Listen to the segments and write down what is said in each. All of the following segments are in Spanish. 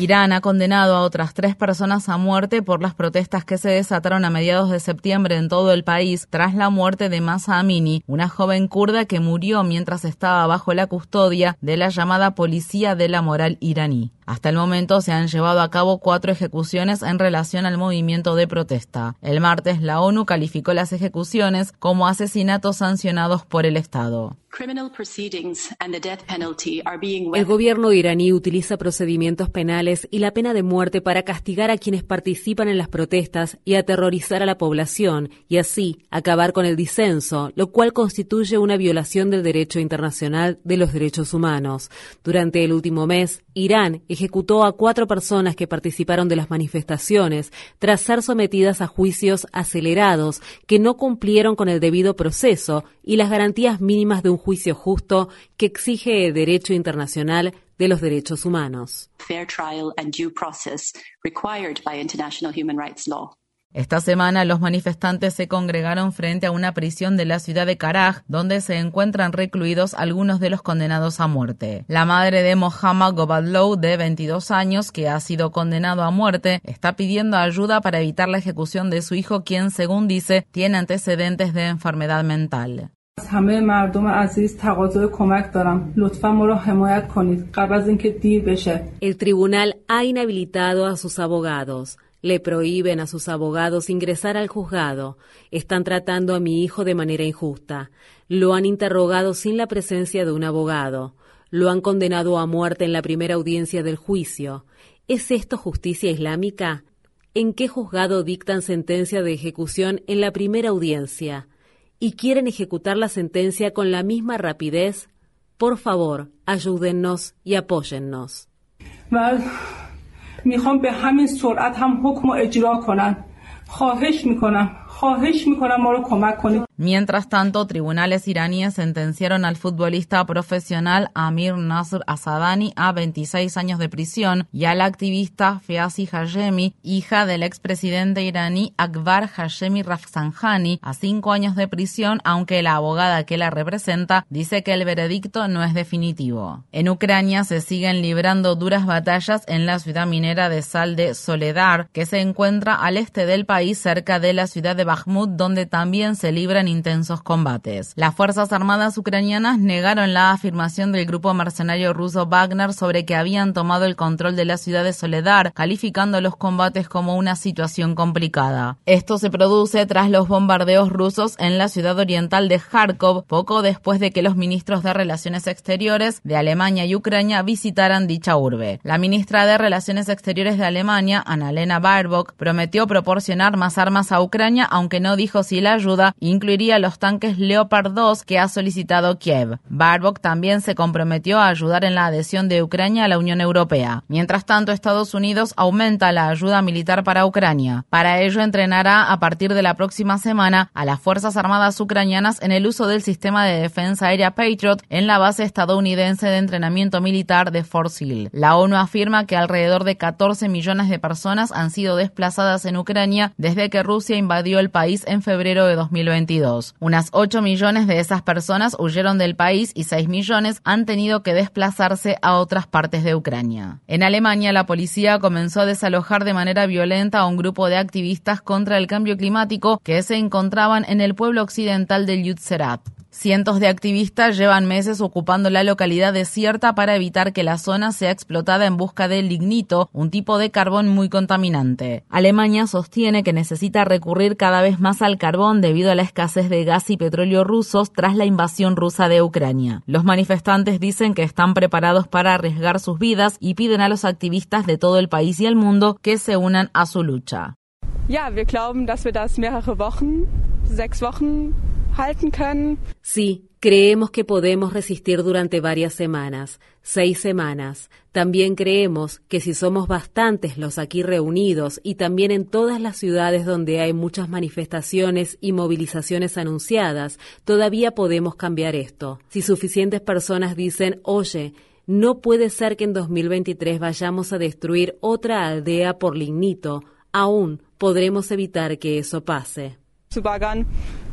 Irán ha condenado a otras tres personas a muerte por las protestas que se desataron a mediados de septiembre en todo el país tras la muerte de Masa Amini, una joven kurda que murió mientras estaba bajo la custodia de la llamada Policía de la Moral iraní. Hasta el momento se han llevado a cabo cuatro ejecuciones en relación al movimiento de protesta. El martes la ONU calificó las ejecuciones como asesinatos sancionados por el Estado. El gobierno iraní utiliza procedimientos penales y la pena de muerte para castigar a quienes participan en las protestas y aterrorizar a la población y así acabar con el disenso, lo cual constituye una violación del derecho internacional de los derechos humanos. Durante el último mes, Irán ejecutó a cuatro personas que participaron de las manifestaciones tras ser sometidas a juicios acelerados que no cumplieron con el debido proceso y las garantías mínimas de un juicio justo que exige el derecho internacional de los derechos humanos. Esta semana los manifestantes se congregaron frente a una prisión de la ciudad de Karaj, donde se encuentran recluidos algunos de los condenados a muerte. La madre de Mohammad Gobadlow, de 22 años, que ha sido condenado a muerte, está pidiendo ayuda para evitar la ejecución de su hijo, quien, según dice, tiene antecedentes de enfermedad mental. El tribunal ha inhabilitado a sus abogados. Le prohíben a sus abogados ingresar al juzgado. Están tratando a mi hijo de manera injusta. Lo han interrogado sin la presencia de un abogado. Lo han condenado a muerte en la primera audiencia del juicio. ¿Es esto justicia islámica? ¿En qué juzgado dictan sentencia de ejecución en la primera audiencia? ¿Y quieren ejecutar la sentencia con la misma rapidez? Por favor, ayúdennos y apóyennos. Mientras tanto, tribunales iraníes sentenciaron al futbolista profesional Amir Nasr Asadani a 26 años de prisión y a la activista Feasi Hashemi, hija del expresidente iraní Akbar Hashemi Rafsanjani, a 5 años de prisión, aunque la abogada que la representa dice que el veredicto no es definitivo. En Ucrania se siguen librando duras batallas en la ciudad minera de sal de Soledar, que se encuentra al este del país cerca de la ciudad de Bakhmut, donde también se libran intensos combates. Las Fuerzas Armadas ucranianas negaron la afirmación del grupo mercenario ruso Wagner sobre que habían tomado el control de la ciudad de Soledar, calificando los combates como una situación complicada. Esto se produce tras los bombardeos rusos en la ciudad oriental de Kharkov, poco después de que los ministros de Relaciones Exteriores de Alemania y Ucrania visitaran dicha urbe. La ministra de Relaciones Exteriores de Alemania, Annalena Baerbock, prometió proporcionar más armas a Ucrania, aunque no dijo si la ayuda incluiría los tanques Leopard 2 que ha solicitado Kiev. Barbock también se comprometió a ayudar en la adhesión de Ucrania a la Unión Europea. Mientras tanto, Estados Unidos aumenta la ayuda militar para Ucrania. Para ello, entrenará a partir de la próxima semana a las Fuerzas Armadas ucranianas en el uso del sistema de defensa aérea Patriot en la base estadounidense de entrenamiento militar de Fort Sill. La ONU afirma que alrededor de 14 millones de personas han sido desplazadas en Ucrania desde que Rusia invadió el país en febrero de 2022. Unas 8 millones de esas personas huyeron del país y 6 millones han tenido que desplazarse a otras partes de Ucrania. En Alemania, la policía comenzó a desalojar de manera violenta a un grupo de activistas contra el cambio climático que se encontraban en el pueblo occidental de Lützerath. Cientos de activistas llevan meses ocupando la localidad desierta para evitar que la zona sea explotada en busca del lignito, un tipo de carbón muy contaminante. Alemania sostiene que necesita recurrir cada vez más al carbón debido a la escasez de gas y petróleo rusos tras la invasión rusa de Ucrania. Los manifestantes dicen que están preparados para arriesgar sus vidas y piden a los activistas de todo el país y el mundo que se unan a su lucha. Ja, wir glauben, dass wir das mehrere Wochen, sechs Wochen. Sí, creemos que podemos resistir durante varias semanas, seis semanas. También creemos que si somos bastantes los aquí reunidos y también en todas las ciudades donde hay muchas manifestaciones y movilizaciones anunciadas, todavía podemos cambiar esto. Si suficientes personas dicen, oye, no puede ser que en 2023 vayamos a destruir otra aldea por lignito, aún podremos evitar que eso pase.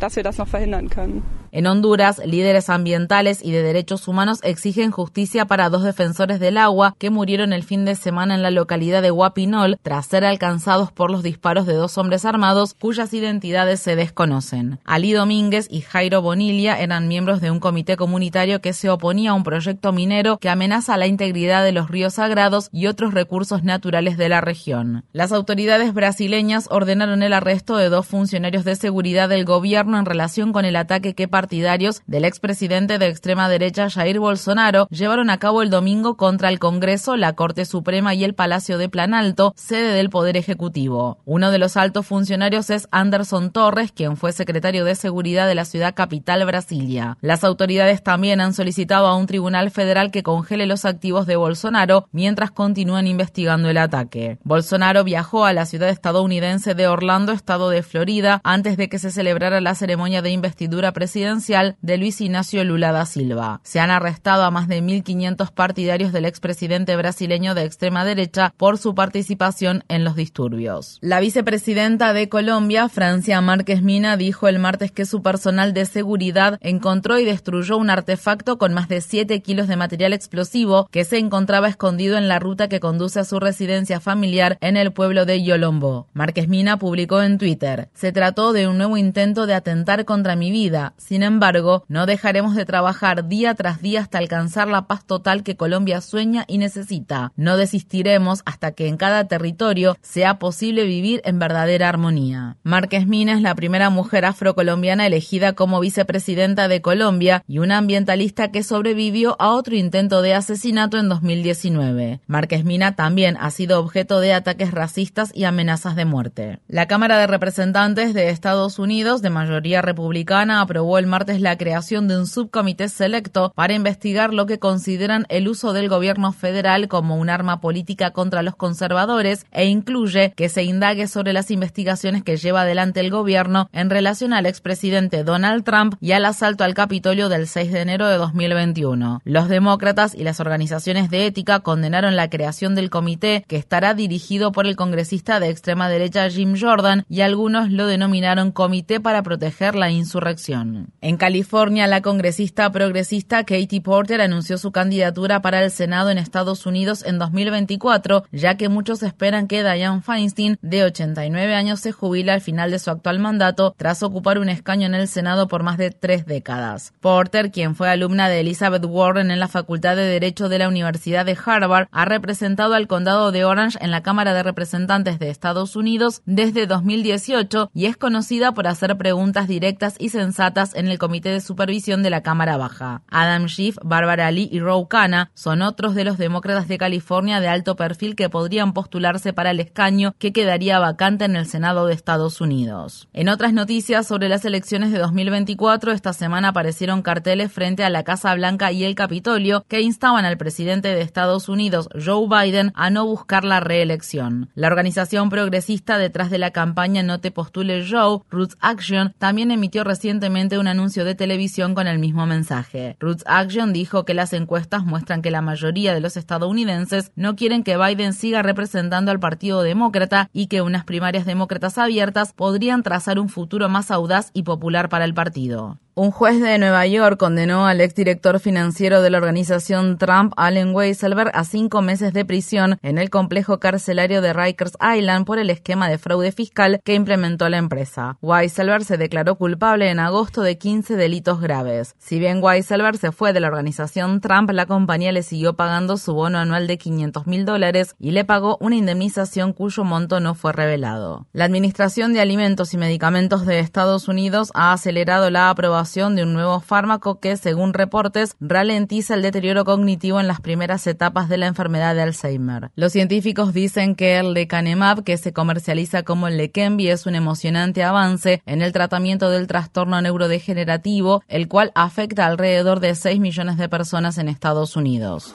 Dass wir das noch verhindern können. En Honduras, líderes ambientales y de derechos humanos exigen justicia para dos defensores del agua que murieron el fin de semana en la localidad de Guapinol tras ser alcanzados por los disparos de dos hombres armados cuyas identidades se desconocen. Ali Domínguez y Jairo Bonilla eran miembros de un comité comunitario que se oponía a un proyecto minero que amenaza la integridad de los ríos sagrados y otros recursos naturales de la región. Las autoridades brasileñas ordenaron el arresto de dos funcionarios de seguridad del gobierno en relación con el ataque que partidarios del expresidente de extrema derecha Jair Bolsonaro llevaron a cabo el domingo contra el Congreso, la Corte Suprema y el Palacio de Planalto, sede del Poder Ejecutivo. Uno de los altos funcionarios es Anderson Torres, quien fue secretario de Seguridad de la ciudad capital Brasilia. Las autoridades también han solicitado a un tribunal federal que congele los activos de Bolsonaro mientras continúan investigando el ataque. Bolsonaro viajó a la ciudad estadounidense de Orlando, estado de Florida, antes de que se celebrara la ceremonia de investidura presidencial de Luis Ignacio Lula da Silva. Se han arrestado a más de 1.500 partidarios del expresidente brasileño de extrema derecha por su participación en los disturbios. La vicepresidenta de Colombia, Francia Márquez Mina, dijo el martes que su personal de seguridad encontró y destruyó un artefacto con más de 7 kilos de material explosivo que se encontraba escondido en la ruta que conduce a su residencia familiar en el pueblo de Yolombo. Márquez Mina publicó en Twitter, se trató de un nuevo intento de atentar contra mi vida. Sin embargo, no dejaremos de trabajar día tras día hasta alcanzar la paz total que Colombia sueña y necesita. No desistiremos hasta que en cada territorio sea posible vivir en verdadera armonía. Márquez Mina es la primera mujer afrocolombiana elegida como vicepresidenta de Colombia y una ambientalista que sobrevivió a otro intento de asesinato en 2019. Márquez Mina también ha sido objeto de ataques racistas y amenazas de muerte. La Cámara de Representantes de Estados Unidos, de mayoría republicana, aprobó el martes la creación de un subcomité selecto para investigar lo que consideran el uso del gobierno federal como un arma política contra los conservadores e incluye que se indague sobre las investigaciones que lleva adelante el gobierno en relación al expresidente Donald Trump y al asalto al Capitolio del 6 de enero de 2021. Los demócratas y las organizaciones de ética condenaron la creación del comité que estará dirigido por el congresista de extrema derecha Jim Jordan y algunos lo denominaron Comité para proteger la insurrección. En California, la congresista progresista Katie Porter anunció su candidatura para el Senado en Estados Unidos en 2024, ya que muchos esperan que Dianne Feinstein, de 89 años, se jubile al final de su actual mandato tras ocupar un escaño en el Senado por más de tres décadas. Porter, quien fue alumna de Elizabeth Warren en la Facultad de Derecho de la Universidad de Harvard, ha representado al condado de Orange en la Cámara de Representantes de Estados Unidos desde 2018 y es conocida por hacer preguntas directas y sensatas en el Comité de Supervisión de la Cámara Baja. Adam Schiff, Barbara Lee y Ro Khanna son otros de los demócratas de California de alto perfil que podrían postularse para el escaño que quedaría vacante en el Senado de Estados Unidos. En otras noticias sobre las elecciones de 2024, esta semana aparecieron carteles frente a la Casa Blanca y el Capitolio que instaban al presidente de Estados Unidos, Joe Biden, a no buscar la reelección. La organización progresista detrás de la campaña No te postule Joe, Roots Action, también emitió recientemente un anuncio de televisión con el mismo mensaje. Roots Action dijo que las encuestas muestran que la mayoría de los estadounidenses no quieren que Biden siga representando al Partido Demócrata y que unas primarias demócratas abiertas podrían trazar un futuro más audaz y popular para el partido. Un juez de Nueva York condenó al exdirector financiero de la organización Trump, Allen Weisselberg, a cinco meses de prisión en el complejo carcelario de Rikers Island por el esquema de fraude fiscal que implementó la empresa. Weisselberg se declaró culpable en agosto de 15 delitos graves. Si bien Weisselberg se fue de la organización Trump, la compañía le siguió pagando su bono anual de 500 mil dólares y le pagó una indemnización cuyo monto no fue revelado. La Administración de Alimentos y Medicamentos de Estados Unidos ha acelerado la aprobación aprobación de un nuevo fármaco que, según reportes, ralentiza el deterioro cognitivo en las primeras etapas de la enfermedad de Alzheimer. Los científicos dicen que el lecanemab, que se comercializa como el Leqembi, es un emocionante avance en el tratamiento del trastorno neurodegenerativo, el cual afecta alrededor de 6 millones de personas en Estados Unidos.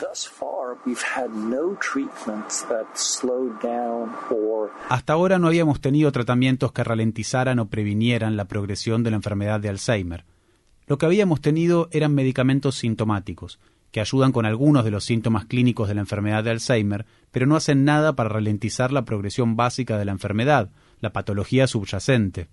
Hasta ahora no habíamos tenido tratamientos que ralentizaran o previnieran la progresión de la enfermedad de Alzheimer. Lo que habíamos tenido eran medicamentos sintomáticos, que ayudan con algunos de los síntomas clínicos de la enfermedad de Alzheimer, pero no hacen nada para ralentizar la progresión básica de la enfermedad, la patología subyacente.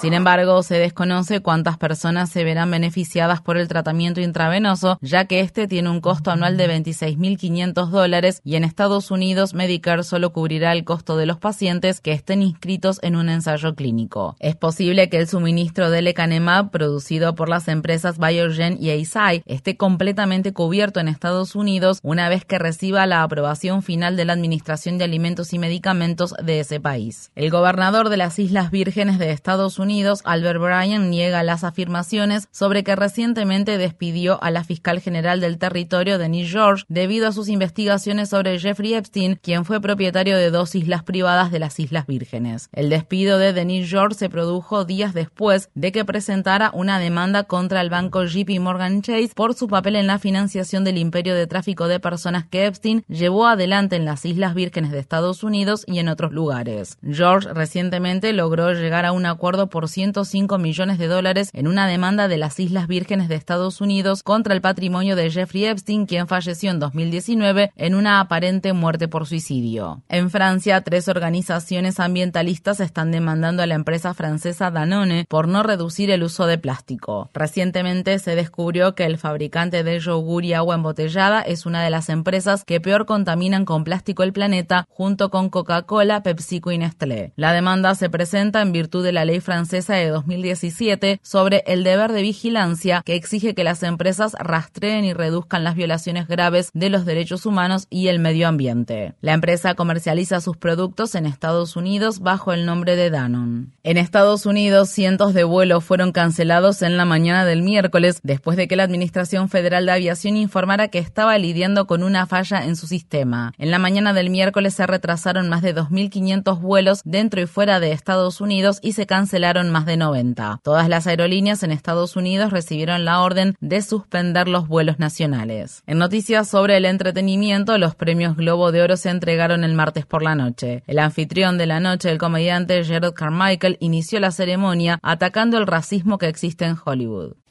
Sin embargo, se desconoce cuántas personas se verán beneficiadas por el tratamiento intravenoso, ya que este tiene un costo anual de 26.500 dólares y en Estados Unidos Medicare solo cubrirá el costo de los pacientes que estén inscritos en un ensayo clínico. Es posible que el suministro de lecanemab producido por las empresas Biogen y Eisai esté completamente cubierto en Estados Unidos una vez que reciba la aprobación final de la Administración alimentos y medicamentos de ese país. El gobernador de las Islas Vírgenes de Estados Unidos, Albert Bryan, niega las afirmaciones sobre que recientemente despidió a la fiscal general del territorio, Denise George, debido a sus investigaciones sobre Jeffrey Epstein, quien fue propietario de dos islas privadas de las Islas Vírgenes. El despido de Denise George se produjo días después de que presentara una demanda contra el banco JP Morgan Chase por su papel en la financiación del imperio de tráfico de personas que Epstein llevó adelante en las Islas Vírgenes de Estados Unidos y en otros lugares. George recientemente logró llegar a un acuerdo por 105 millones de dólares en una demanda de las Islas Vírgenes de Estados Unidos contra el patrimonio de Jeffrey Epstein, quien falleció en 2019 en una aparente muerte por suicidio. En Francia, tres organizaciones ambientalistas están demandando a la empresa francesa Danone por no reducir el uso de plástico. Recientemente se descubrió que el fabricante de yogur y agua embotellada es una de las empresas que peor contaminan con plástico el planeta junto con Coca-Cola, PepsiCo y Nestlé. La demanda se presenta en virtud de la ley francesa de 2017 sobre el deber de vigilancia que exige que las empresas rastreen y reduzcan las violaciones graves de los derechos humanos y el medio ambiente. La empresa comercializa sus productos en Estados Unidos bajo el nombre de Danone. En Estados Unidos, cientos de vuelos fueron cancelados en la mañana del miércoles después de que la Administración Federal de Aviación informara que estaba lidiando con una falla en su sistema. En la mañana del miércoles se retrasaron más de 2.500 vuelos dentro y fuera de Estados Unidos y se cancelaron más de 90. Todas las aerolíneas en Estados Unidos recibieron la orden de suspender los vuelos nacionales. En noticias sobre el entretenimiento, los premios Globo de Oro se entregaron el martes por la noche. El anfitrión de la noche, el comediante Gerald Carmichael, inició la ceremonia atacando el racismo que existe en Hollywood.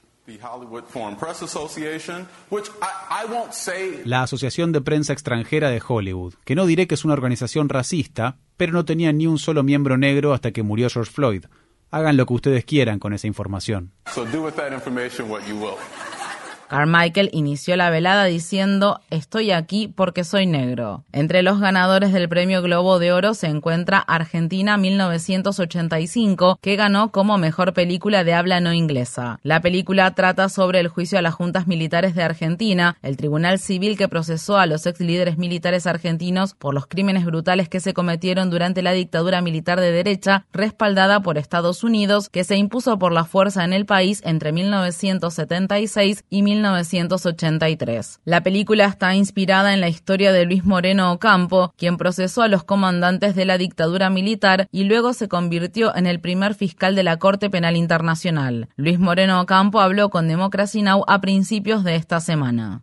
La Asociación de Prensa Extranjera de Hollywood, que no diré que es una organización racista, pero no tenía ni un solo miembro negro hasta que murió George Floyd. Hagan lo que ustedes quieran con esa información. Carmichael inició la velada diciendo Estoy aquí porque soy negro. Entre los ganadores del Premio Globo de Oro se encuentra Argentina 1985, que ganó como mejor película de habla no inglesa. La película trata sobre el juicio a las juntas militares de Argentina, el tribunal civil que procesó a los ex líderes militares argentinos por los crímenes brutales que se cometieron durante la dictadura militar de derecha, respaldada por Estados Unidos, que se impuso por la fuerza en el país entre 1976 y 1976. 1983. La película está inspirada en la historia de Luis Moreno Ocampo, quien procesó a los comandantes de la dictadura militar y luego se convirtió en el primer fiscal de la Corte Penal Internacional. Luis Moreno Ocampo habló con Democracy Now! a principios de esta semana.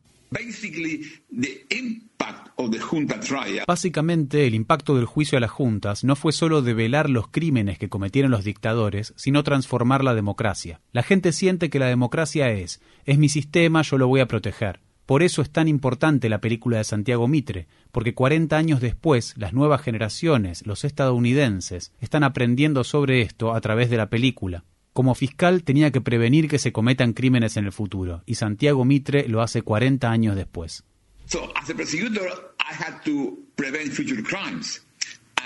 Básicamente, el impacto del juicio a las juntas no fue solo develar los crímenes que cometieron los dictadores, sino transformar la democracia. La gente siente que la democracia es, es mi sistema, yo lo voy a proteger. Por eso es tan importante la película de Santiago Mitre, porque 40 años después las nuevas generaciones, los estadounidenses, están aprendiendo sobre esto a través de la película. Como fiscal tenía que prevenir que se cometan crímenes en el futuro, y Santiago Mitre lo hace 40 años después. So, as a prosecutor, I had to prevent future crimes.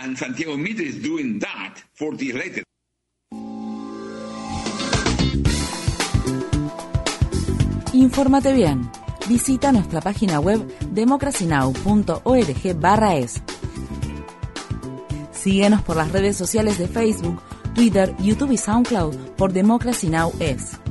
And Santiago Mitre is doing that 40 years later. Infórmate bien. Visita nuestra página web democracynow.org/es. Síguenos por las redes sociales de Facebook, Twitter, YouTube y SoundCloud por Democracy Now! es.